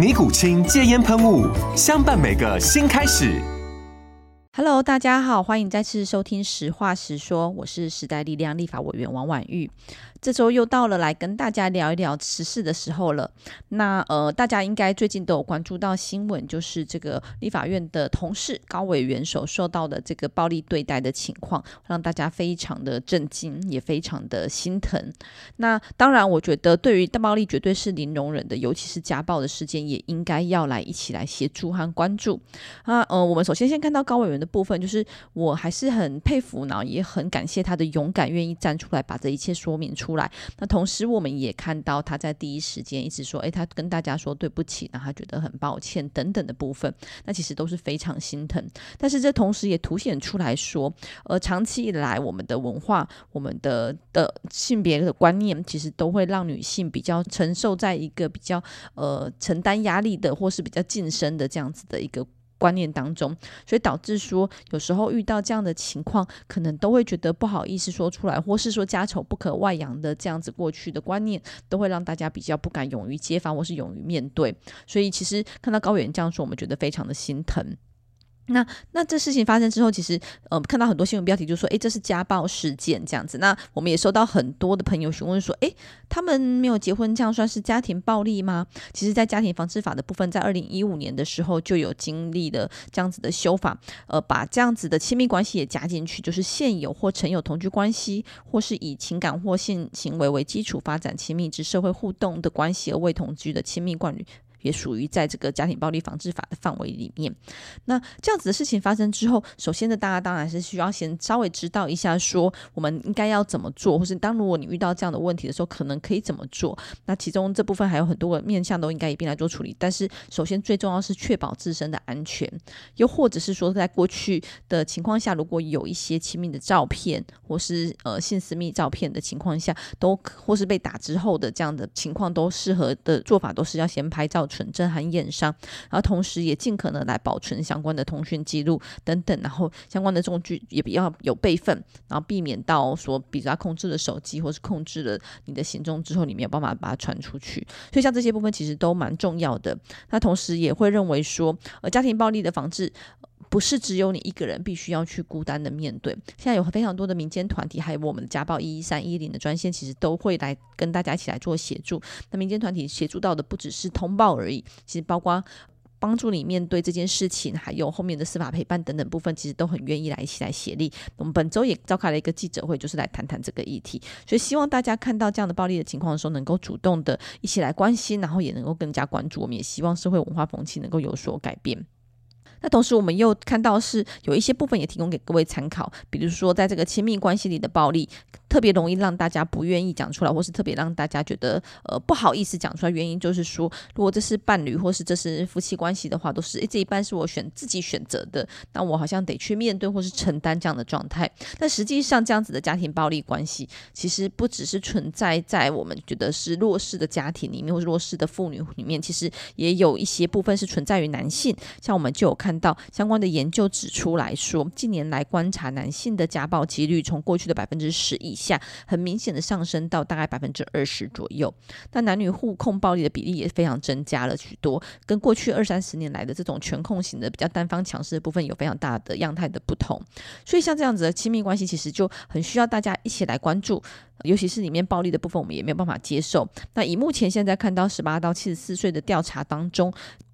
尼古清戒烟喷雾，相伴每个新开始。Hello，大家好，欢迎再次收听《实话实说》，我是时代力量立法委员王婉玉。这周又到了来跟大家聊一聊时事的时候了。那呃，大家应该最近都有关注到新闻，就是这个立法院的同事高委员所受到的这个暴力对待的情况，让大家非常的震惊，也非常的心疼。那当然，我觉得对于大暴力绝对是零容忍的，尤其是家暴的事件，也应该要来一起来协助和关注。啊，呃，我们首先先看到高委员的部分，就是我还是很佩服，然后也很感谢他的勇敢，愿意站出来把这一切说明出。出来，那同时我们也看到他在第一时间一直说，诶，他跟大家说对不起，那他觉得很抱歉等等的部分，那其实都是非常心疼。但是这同时也凸显出来说，呃，长期以来我们的文化、我们的的性别的观念，其实都会让女性比较承受在一个比较呃承担压力的，或是比较晋升的这样子的一个。观念当中，所以导致说有时候遇到这样的情况，可能都会觉得不好意思说出来，或是说家丑不可外扬的这样子过去的观念，都会让大家比较不敢勇于揭发，或是勇于面对。所以其实看到高远这样说，我们觉得非常的心疼。那那这事情发生之后，其实呃看到很多新闻标题就说，诶，这是家暴事件这样子。那我们也收到很多的朋友询问说，诶，他们没有结婚，这样算是家庭暴力吗？其实，在家庭防治法的部分，在二零一五年的时候就有经历了这样子的修法，呃，把这样子的亲密关系也加进去，就是现有或曾有同居关系，或是以情感或性行为为基础发展亲密之社会互动的关系而未同居的亲密伴侣。也属于在这个家庭暴力防治法的范围里面。那这样子的事情发生之后，首先呢，大家当然是需要先稍微知道一下，说我们应该要怎么做，或是当如果你遇到这样的问题的时候，可能可以怎么做。那其中这部分还有很多个面向都应该一并来做处理。但是首先最重要是确保自身的安全，又或者是说在过去的情况下，如果有一些亲密的照片或是呃性私密照片的情况下，都或是被打之后的这样的情况，都适合的做法都是要先拍照。存证和验伤，然后同时也尽可能来保存相关的通讯记录等等，然后相关的证据也比较有备份，然后避免到说，比如他控制了手机，或是控制了你的行踪之后，你没有办法把它传出去。所以像这些部分其实都蛮重要的。那同时也会认为说，呃，家庭暴力的防治。不是只有你一个人必须要去孤单的面对，现在有非常多的民间团体，还有我们的家暴一一三一零的专线，其实都会来跟大家一起来做协助。那民间团体协助到的不只是通报而已，其实包括帮助你面对这件事情，还有后面的司法陪伴等等部分，其实都很愿意来一起来协力。我们本周也召开了一个记者会，就是来谈谈这个议题，所以希望大家看到这样的暴力的情况的时候，能够主动的一起来关心，然后也能够更加关注。我们也希望社会文化风气能够有所改变。那同时，我们又看到是有一些部分也提供给各位参考，比如说在这个亲密关系里的暴力。特别容易让大家不愿意讲出来，或是特别让大家觉得呃不好意思讲出来。原因就是说，如果这是伴侣，或是这是夫妻关系的话，都是诶这一半是我选自己选择的，那我好像得去面对或是承担这样的状态。但实际上，这样子的家庭暴力关系，其实不只是存在在我们觉得是弱势的家庭里面，或是弱势的妇女里面，其实也有一些部分是存在于男性。像我们就有看到相关的研究指出来说，近年来观察男性的家暴几率，从过去的百分之十以下很明显的上升到大概百分之二十左右，那男女互控暴力的比例也非常增加了许多，跟过去二三十年来的这种权控型的比较单方强势的部分有非常大的样态的不同，所以像这样子的亲密关系，其实就很需要大家一起来关注。尤其是里面暴力的部分，我们也没有办法接受。那以目前现在看到十八到七十四岁的调查当中，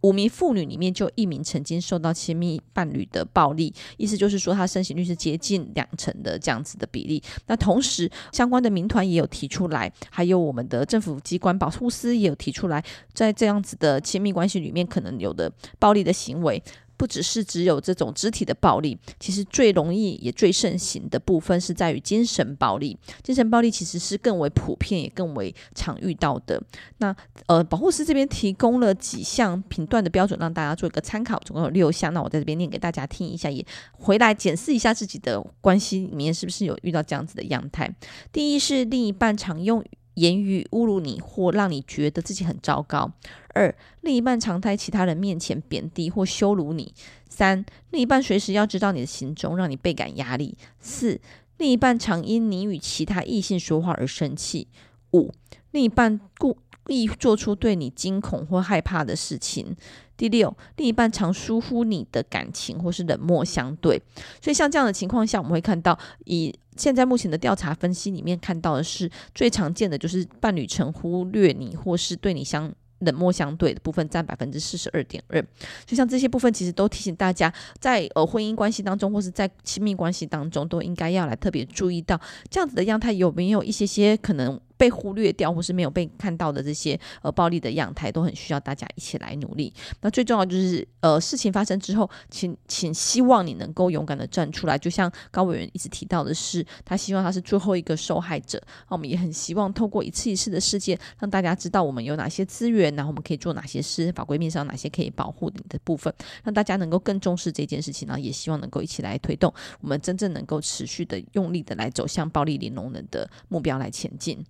五名妇女里面就一名曾经受到亲密伴侣的暴力，意思就是说，她盛行率是接近两成的这样子的比例。那同时，相关的民团也有提出来，还有我们的政府机关保护司也有提出来，在这样子的亲密关系里面可能有的暴力的行为。不只是只有这种肢体的暴力，其实最容易也最盛行的部分是在于精神暴力。精神暴力其实是更为普遍，也更为常遇到的。那呃，保护师这边提供了几项评断的标准，让大家做一个参考，总共有六项。那我在这边念给大家听一下，也回来检视一下自己的关系里面是不是有遇到这样子的样态。第一是另一半常用言语侮辱你，或让你觉得自己很糟糕。二，另一半常在其他人面前贬低或羞辱你。三，另一半随时要知道你的行踪，让你倍感压力。四，另一半常因你与其他异性说话而生气。五，另一半故意做出对你惊恐或害怕的事情。第六，另一半常疏忽你的感情或是冷漠相对。所以像这样的情况下，我们会看到，以现在目前的调查分析里面看到的是最常见的就是伴侣曾忽略你或是对你相。冷漠相对的部分占百分之四十二点二，就像这些部分，其实都提醒大家，在呃婚姻关系当中，或是在亲密关系当中，都应该要来特别注意到这样子的样态有没有一些些可能。被忽略掉或是没有被看到的这些呃暴力的样态，都很需要大家一起来努力。那最重要就是呃事情发生之后，请请希望你能够勇敢的站出来。就像高委员一直提到的是，他希望他是最后一个受害者。那我们也很希望透过一次一次的事件，让大家知道我们有哪些资源，然后我们可以做哪些事，法规面上哪些可以保护你的部分，让大家能够更重视这件事情。然后也希望能够一起来推动我们真正能够持续的用力的来走向暴力零容忍的目标来前进。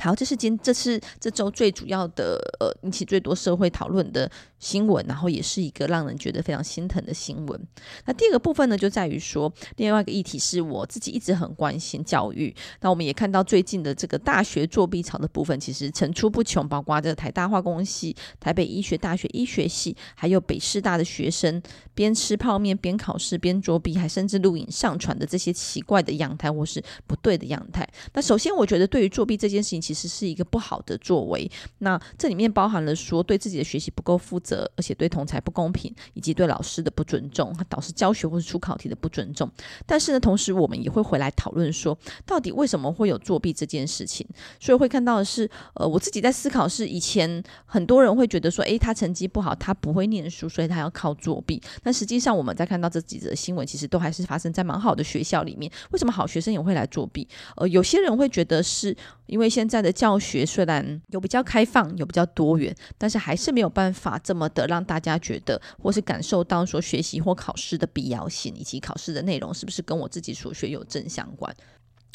好，这是今这次这周最主要的呃引起最多社会讨论的新闻，然后也是一个让人觉得非常心疼的新闻。那第二个部分呢，就在于说，另外一个议题是我自己一直很关心教育。那我们也看到最近的这个大学作弊潮的部分，其实层出不穷，包括这个台大化工系、台北医学大学医学系，还有北师大的学生边吃泡面边考试边作弊，还甚至录影上传的这些奇怪的样态或是不对的样态。那首先，我觉得对于作弊这件事情，其实是一个不好的作为。那这里面包含了说对自己的学习不够负责，而且对同才不公平，以及对老师的不尊重，导师教学或是出考题的不尊重。但是呢，同时我们也会回来讨论说，到底为什么会有作弊这件事情？所以会看到的是，呃，我自己在思考是以前很多人会觉得说，诶，他成绩不好，他不会念书，所以他要靠作弊。但实际上我们在看到这几则新闻，其实都还是发生在蛮好的学校里面。为什么好学生也会来作弊？呃，有些人会觉得是因为现在。的教学虽然有比较开放，有比较多元，但是还是没有办法这么么的让大家觉得或是感受到说学习或考试的必要性，以及考试的内容是不是跟我自己所学有正相关。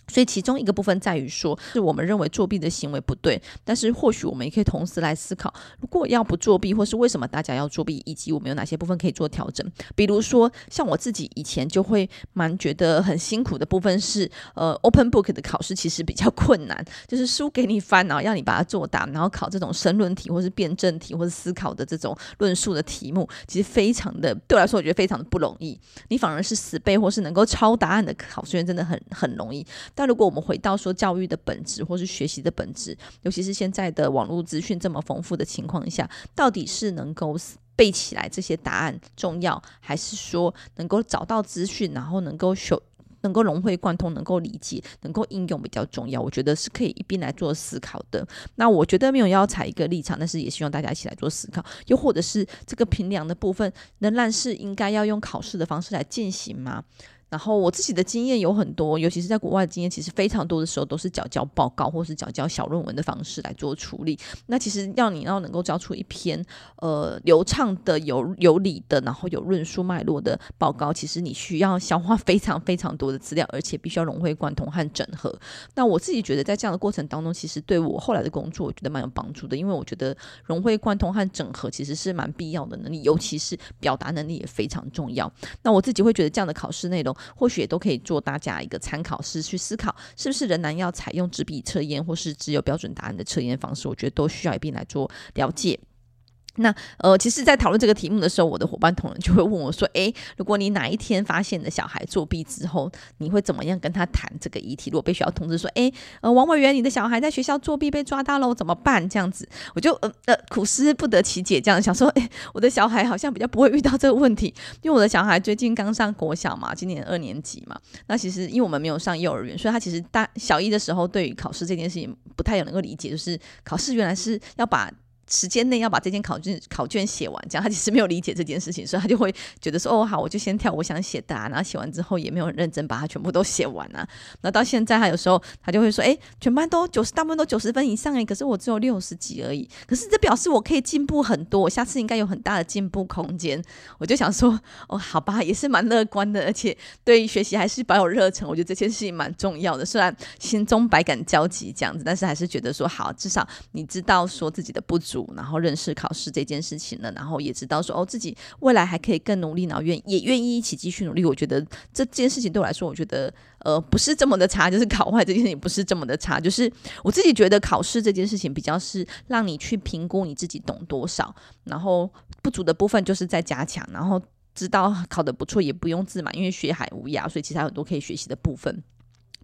所以其中一个部分在于说，是我们认为作弊的行为不对，但是或许我们也可以同时来思考，如果要不作弊，或是为什么大家要作弊，以及我们有哪些部分可以做调整。比如说，像我自己以前就会蛮觉得很辛苦的部分是，呃，open book 的考试其实比较困难，就是书给你翻，然后要你把它作答，然后考这种申论题，或是辩证题，或是思考的这种论述的题目，其实非常的对我来说，我觉得非常的不容易。你反而是死背或是能够抄答案的考试院，真的很很容易。但如果我们回到说教育的本质，或是学习的本质，尤其是现在的网络资讯这么丰富的情况下，到底是能够背起来这些答案重要，还是说能够找到资讯，然后能够修，能够融会贯通，能够理解，能够应用比较重要？我觉得是可以一边来做思考的。那我觉得没有要采一个立场，但是也希望大家一起来做思考。又或者是这个评量的部分，仍然是应该要用考试的方式来进行吗？然后我自己的经验有很多，尤其是在国外的经验，其实非常多的时候都是缴交报告或是缴交小论文的方式来做处理。那其实要你要能够交出一篇呃流畅的、有有理的，然后有论述脉络的报告，其实你需要消化非常非常多的资料，而且必须要融会贯通和整合。那我自己觉得在这样的过程当中，其实对我后来的工作，我觉得蛮有帮助的，因为我觉得融会贯通和整合其实是蛮必要的能力，尤其是表达能力也非常重要。那我自己会觉得这样的考试内容。或许也都可以做大家一个参考，是去思考是不是仍然要采用纸笔测验，或是只有标准答案的测验方式。我觉得都需要一并来做了解。那呃，其实，在讨论这个题目的时候，我的伙伴同仁就会问我说：“诶，如果你哪一天发现你的小孩作弊之后，你会怎么样跟他谈这个议题？如果被学校通知说，诶，呃，王委员，你的小孩在学校作弊被抓到了，怎么办？这样子，我就呃呃苦思不得其解，这样想说，诶，我的小孩好像比较不会遇到这个问题，因为我的小孩最近刚上国小嘛，今年二年级嘛。那其实因为我们没有上幼儿园，所以他其实大小一的时候，对于考试这件事情不太有能够理解，就是考试原来是要把。时间内要把这件考卷考卷写完，这样他其实没有理解这件事情，所以他就会觉得说：“哦，好，我就先跳我想写的啊。”然后写完之后也没有认真把它全部都写完啊。那到现在他有时候他就会说：“哎，全班都九十，大部分都九十分以上哎，可是我只有六十几而已。可是这表示我可以进步很多，我下次应该有很大的进步空间。”我就想说：“哦，好吧，也是蛮乐观的，而且对于学习还是保有热忱。我觉得这件事情蛮重要的，虽然心中百感交集这样子，但是还是觉得说好，至少你知道说自己的不足，然后认识。考试这件事情了，然后也知道说哦，自己未来还可以更努力，然后愿也愿意一起继续努力。我觉得这件事情对我来说，我觉得呃不是这么的差，就是 考坏这件事情不是这么的差，就是我自己觉得考试这件事情比较是让你去评估你自己懂多少，然后不足的部分就是在加强，然后知道考得不错也不用自满，因为学海无涯，所以其实还有很多可以学习的部分。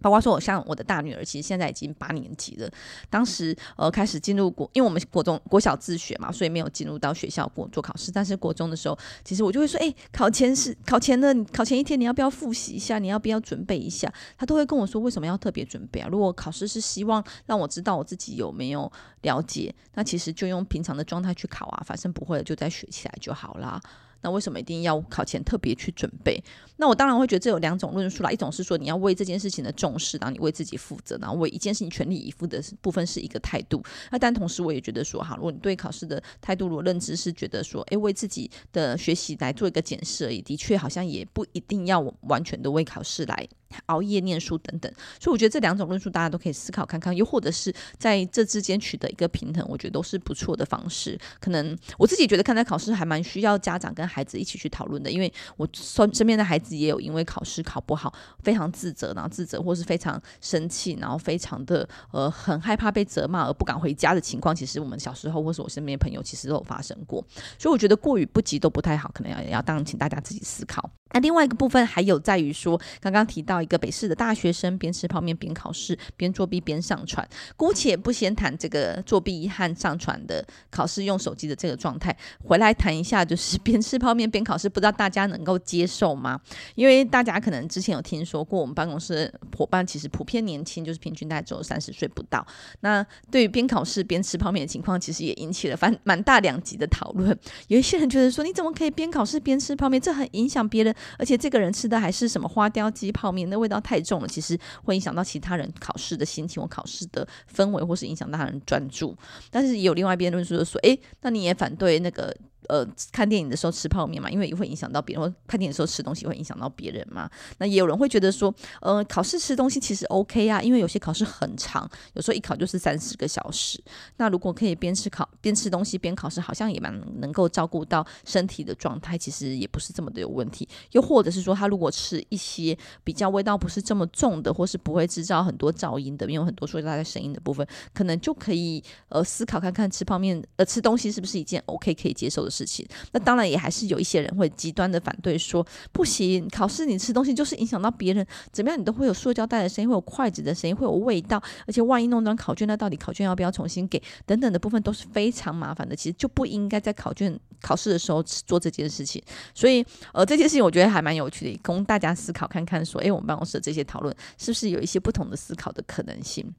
包括说，我像我的大女儿，其实现在已经八年级了。当时呃开始进入国，因为我们国中国小自学嘛，所以没有进入到学校过做考试。但是国中的时候，其实我就会说，哎、考前是考前的，考前一天你要不要复习一下？你要不要准备一下？他都会跟我说，为什么要特别准备啊？如果考试是希望让我知道我自己有没有了解，那其实就用平常的状态去考啊，反正不会了就再学起来就好啦。那为什么一定要考前特别去准备？那我当然会觉得这有两种论述啦。一种是说你要为这件事情的重视，然后你为自己负责，然后为一件事情全力以赴的部分是一个态度。那但同时我也觉得说，哈，如果你对考试的态度，如果认知是觉得说，诶，为自己的学习来做一个检视而已，的确好像也不一定要完全的为考试来。熬夜念书等等，所以我觉得这两种论述大家都可以思考看看，又或者是在这之间取得一个平衡，我觉得都是不错的方式。可能我自己觉得看待考试还蛮需要家长跟孩子一起去讨论的，因为我身身边的孩子也有因为考试考不好非常自责，然后自责或是非常生气，然后非常的呃很害怕被责骂而不敢回家的情况。其实我们小时候或是我身边的朋友其实都有发生过，所以我觉得过于不及都不太好，可能要要当请大家自己思考。那另外一个部分还有在于说，刚刚提到一个北市的大学生边吃泡面边考试边作弊边上传，姑且不先谈这个作弊和上传的考试用手机的这个状态，回来谈一下就是边吃泡面边考试，不知道大家能够接受吗？因为大家可能之前有听说过，我们办公室伙伴其实普遍年轻，就是平均大概只有三十岁不到。那对于边考试边吃泡面的情况，其实也引起了反蛮大两极的讨论。有一些人觉得说，你怎么可以边考试边吃泡面？这很影响别人。而且这个人吃的还是什么花雕鸡泡面，那味道太重了，其实会影响到其他人考试的心情或考试的氛围，或是影响到他人专注。但是有另外一边论述就说，诶，那你也反对那个。呃，看电影的时候吃泡面嘛，因为也会影响到别人；看电影的时候吃东西会影响到别人嘛。那也有人会觉得说，呃，考试吃东西其实 OK 啊，因为有些考试很长，有时候一考就是三十个小时。那如果可以边吃考边吃东西边考试，好像也蛮能够照顾到身体的状态，其实也不是这么的有问题。又或者是说，他如果吃一些比较味道不是这么重的，或是不会制造很多噪音的，没有很多塑料袋声音的部分，可能就可以呃思考看看吃泡面呃吃东西是不是一件 OK 可以接受的事情，那当然也还是有一些人会极端的反对说，不行，考试你吃东西就是影响到别人，怎么样你都会有塑胶袋的声音，会有筷子的声音，会有味道，而且万一弄脏考卷，那到底考卷要不要重新给？等等的部分都是非常麻烦的，其实就不应该在考卷考试的时候做这件事情。所以，呃，这件事情我觉得还蛮有趣的，供大家思考看看，说，诶，我们办公室的这些讨论是不是有一些不同的思考的可能性？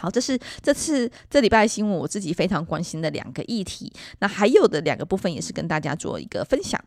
好，这是这次这礼拜新闻，我自己非常关心的两个议题。那还有的两个部分也是跟大家做一个分享。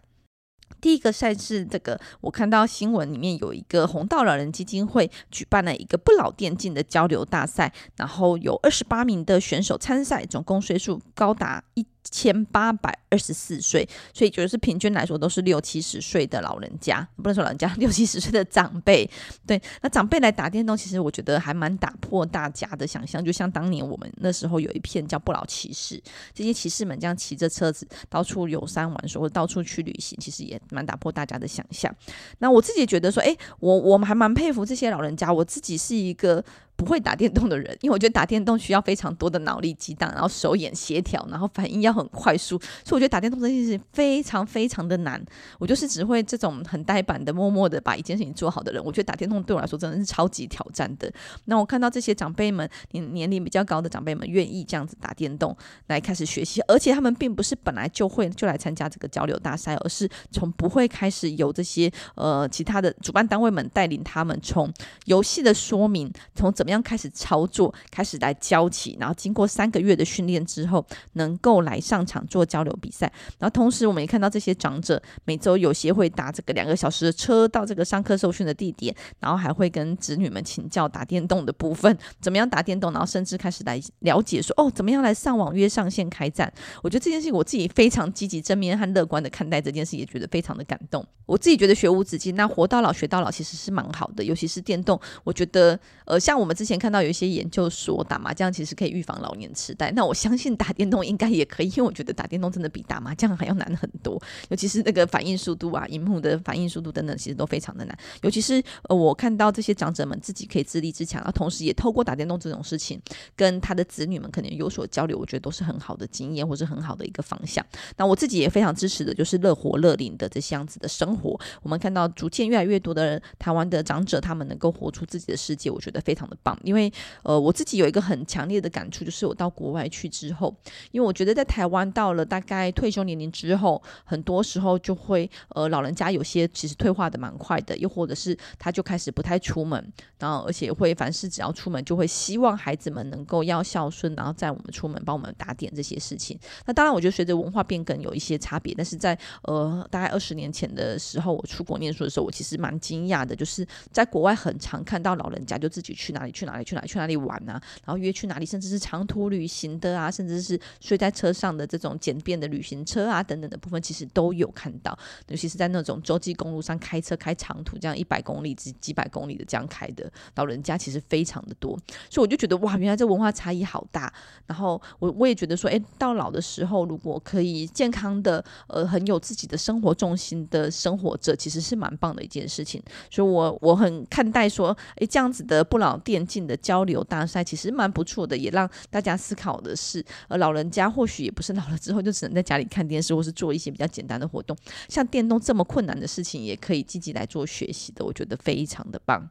第一个赛事，这个我看到新闻里面有一个红道老人基金会举办了一个不老电竞的交流大赛，然后有二十八名的选手参赛，总共岁数高达一。千八百二十四岁，所以就是平均来说都是六七十岁的老人家，不能说老人家，六七十岁的长辈。对，那长辈来打电动，其实我觉得还蛮打破大家的想象。就像当年我们那时候有一片叫不老骑士，这些骑士们这样骑着车子到处游山玩水，或者到处去旅行，其实也蛮打破大家的想象。那我自己觉得说，诶，我我们还蛮佩服这些老人家。我自己是一个。不会打电动的人，因为我觉得打电动需要非常多的脑力激荡，然后手眼协调，然后反应要很快速，所以我觉得打电动这件事情非常非常的难。我就是只会这种很呆板的、默默的把一件事情做好的人。我觉得打电动对我来说真的是超级挑战的。那我看到这些长辈们，年年龄比较高的长辈们愿意这样子打电动来开始学习，而且他们并不是本来就会就来参加这个交流大赛，而是从不会开始有这些呃其他的主办单位们带领他们从游戏的说明，从怎怎么样开始操作，开始来教起，然后经过三个月的训练之后，能够来上场做交流比赛。然后同时，我们也看到这些长者每周有些会打这个两个小时的车到这个上课受训的地点，然后还会跟子女们请教打电动的部分，怎么样打电动，然后甚至开始来了解说哦，怎么样来上网约上线开战。我觉得这件事情我自己非常积极、正面和乐观的看待这件事，也觉得非常的感动。我自己觉得学无止境，那活到老学到老其实是蛮好的，尤其是电动，我觉得呃，像我们之前看到有一些研究说打麻将其实可以预防老年痴呆，那我相信打电动应该也可以，因为我觉得打电动真的比打麻将还要难很多，尤其是那个反应速度啊、荧幕的反应速度等等，其实都非常的难。尤其是呃，我看到这些长者们自己可以自立自强，然后同时也透过打电动这种事情，跟他的子女们可能有所交流，我觉得都是很好的经验，或是很好的一个方向。那我自己也非常支持的，就是乐活乐龄的这些样子的生活。我们看到逐渐越来越多的人，台湾的长者他们能够活出自己的世界，我觉得非常的因为呃，我自己有一个很强烈的感触，就是我到国外去之后，因为我觉得在台湾到了大概退休年龄之后，很多时候就会呃，老人家有些其实退化的蛮快的，又或者是他就开始不太出门，然后而且会凡事只要出门就会希望孩子们能够要孝顺，然后载我们出门帮我们打点这些事情。那当然，我觉得随着文化变更有一些差别，但是在呃大概二十年前的时候，我出国念书的时候，我其实蛮惊讶的，就是在国外很常看到老人家就自己去哪里去哪里去哪里去哪里玩啊，然后约去哪里，甚至是长途旅行的啊，甚至是睡在车上的这种简便的旅行车啊等等的部分，其实都有看到，尤其是在那种洲际公路上开车开长途这样一百公里几几百公里的这样开的老人家，其实非常的多，所以我就觉得哇，原来这文化差异好大。然后我我也觉得说，诶，到老的时候如果可以健康的呃很有自己的生活重心的生活着，其实是蛮棒的一件事情。所以我我很看待说，诶，这样子的不老店电竞的交流大赛其实蛮不错的，也让大家思考的是，呃，老人家或许也不是老了之后就只能在家里看电视，或是做一些比较简单的活动，像电动这么困难的事情，也可以积极来做学习的，我觉得非常的棒。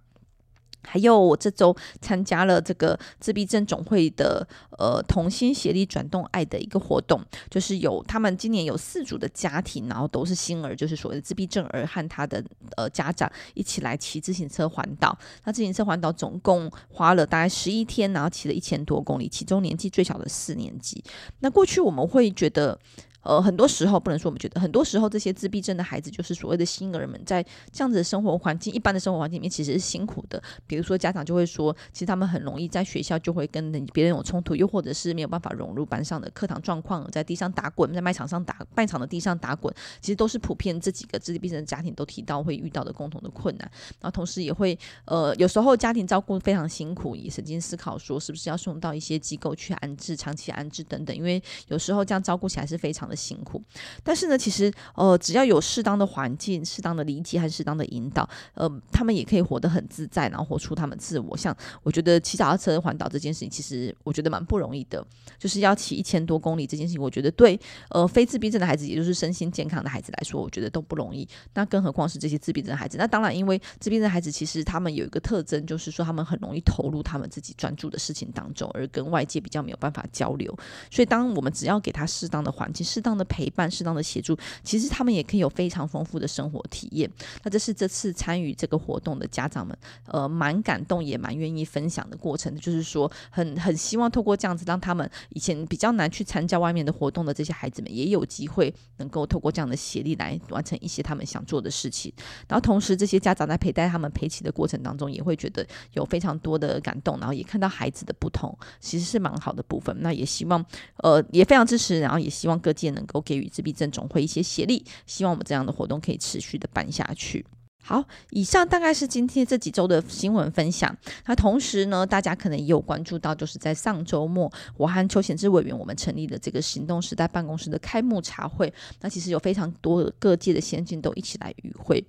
还有，我这周参加了这个自闭症总会的呃同心协力转动爱的一个活动，就是有他们今年有四组的家庭，然后都是新儿，就是所谓的自闭症儿和他的呃家长一起来骑自行车环岛。那自行车环岛总共花了大概十一天，然后骑了一千多公里，其中年纪最小的四年级。那过去我们会觉得。呃，很多时候不能说我们觉得，很多时候这些自闭症的孩子，就是所谓的新儿们，在这样子的生活环境、一般的生活环境里面，其实是辛苦的。比如说，家长就会说，其实他们很容易在学校就会跟别人有冲突，又或者是没有办法融入班上的课堂状况，在地上打滚，在卖场上打卖场的地上打滚，其实都是普遍这几个自闭症的家庭都提到会遇到的共同的困难。然后同时也会，呃，有时候家庭照顾非常辛苦，也曾经思考说，是不是要送到一些机构去安置、长期安置等等，因为有时候这样照顾起来是非常的辛苦，但是呢，其实呃，只要有适当的环境、适当的理解和适当的引导，呃，他们也可以活得很自在，然后活出他们自我。像我觉得骑脚踏车环岛这件事情，其实我觉得蛮不容易的，就是要骑一千多公里这件事情，我觉得对呃非自闭症的孩子，也就是身心健康的孩子来说，我觉得都不容易。那更何况是这些自闭症的孩子？那当然，因为自闭症孩子其实他们有一个特征，就是说他们很容易投入他们自己专注的事情当中，而跟外界比较没有办法交流。所以，当我们只要给他适当的环境、适当的陪。伴适当的协助，其实他们也可以有非常丰富的生活体验。那这是这次参与这个活动的家长们，呃，蛮感动也蛮愿意分享的过程。就是说很，很希望透过这样子，让他们以前比较难去参加外面的活动的这些孩子们，也有机会能够透过这样的协力来完成一些他们想做的事情。然后同时，这些家长在陪带他们陪起的过程当中，也会觉得有非常多的感动，然后也看到孩子的不同，其实是蛮好的部分。那也希望，呃，也非常支持，然后也希望各界也能够给。予自闭症总会一些协力，希望我们这样的活动可以持续的办下去。好，以上大概是今天这几周的新闻分享。那同时呢，大家可能也有关注到，就是在上周末，我和邱显志委员我们成立的这个行动时代办公室的开幕茶会。那其实有非常多的各界的先进都一起来与会。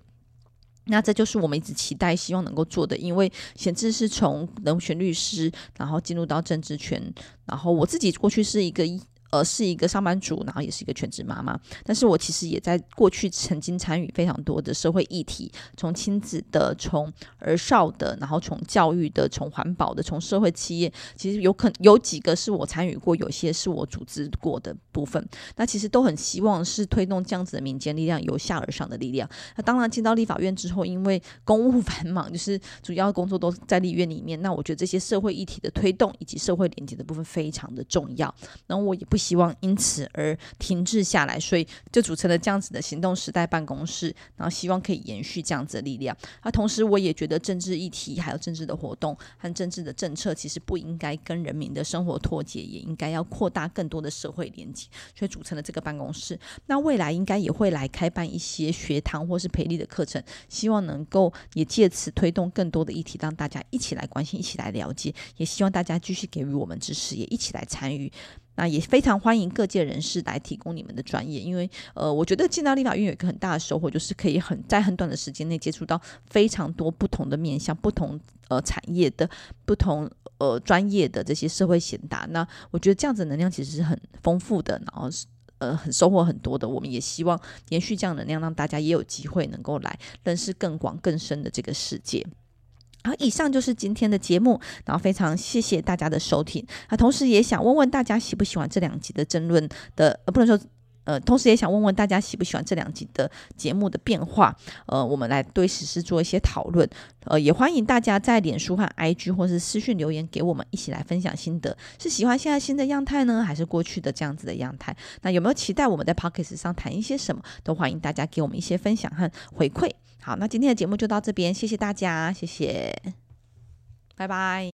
那这就是我们一直期待、希望能够做的，因为显志是从人权律师，然后进入到政治圈，然后我自己过去是一个。呃，是一个上班族，然后也是一个全职妈妈。但是我其实也在过去曾经参与非常多的社会议题，从亲子的，从儿少的，然后从教育的，从环保的，从社会企业，其实有可有几个是我参与过，有些是我组织过的部分。那其实都很希望是推动这样子的民间力量，由下而上的力量。那当然进到立法院之后，因为公务 繁忙，就是主要工作都在立院里面。那我觉得这些社会议题的推动以及社会连接的部分非常的重要。然后我也不。希望因此而停滞下来，所以就组成了这样子的行动时代办公室，然后希望可以延续这样子的力量。那同时，我也觉得政治议题还有政治的活动和政治的政策，其实不应该跟人民的生活脱节，也应该要扩大更多的社会连接，所以组成了这个办公室。那未来应该也会来开办一些学堂或是培力的课程，希望能够也借此推动更多的议题，让大家一起来关心，一起来了解。也希望大家继续给予我们支持，也一起来参与。那也非常欢迎各界人士来提供你们的专业，因为呃，我觉得进到立法院有一个很大的收获，就是可以很在很短的时间内接触到非常多不同的面向、不同呃产业的、不同呃专业的这些社会贤达。那我觉得这样子能量其实是很丰富的，然后是呃很收获很多的。我们也希望延续这样能量，让大家也有机会能够来认识更广更深的这个世界。好，以上就是今天的节目，然后非常谢谢大家的收听。啊，同时也想问问大家喜不喜欢这两集的争论的，呃，不能说，呃，同时也想问问大家喜不喜欢这两集的节目的变化，呃，我们来对时事做一些讨论，呃，也欢迎大家在脸书和 IG 或是私讯留言给我们，一起来分享心得。是喜欢现在新的样态呢，还是过去的这样子的样态？那有没有期待我们在 Pocket 上谈一些什么？都欢迎大家给我们一些分享和回馈。好，那今天的节目就到这边，谢谢大家，谢谢，拜拜。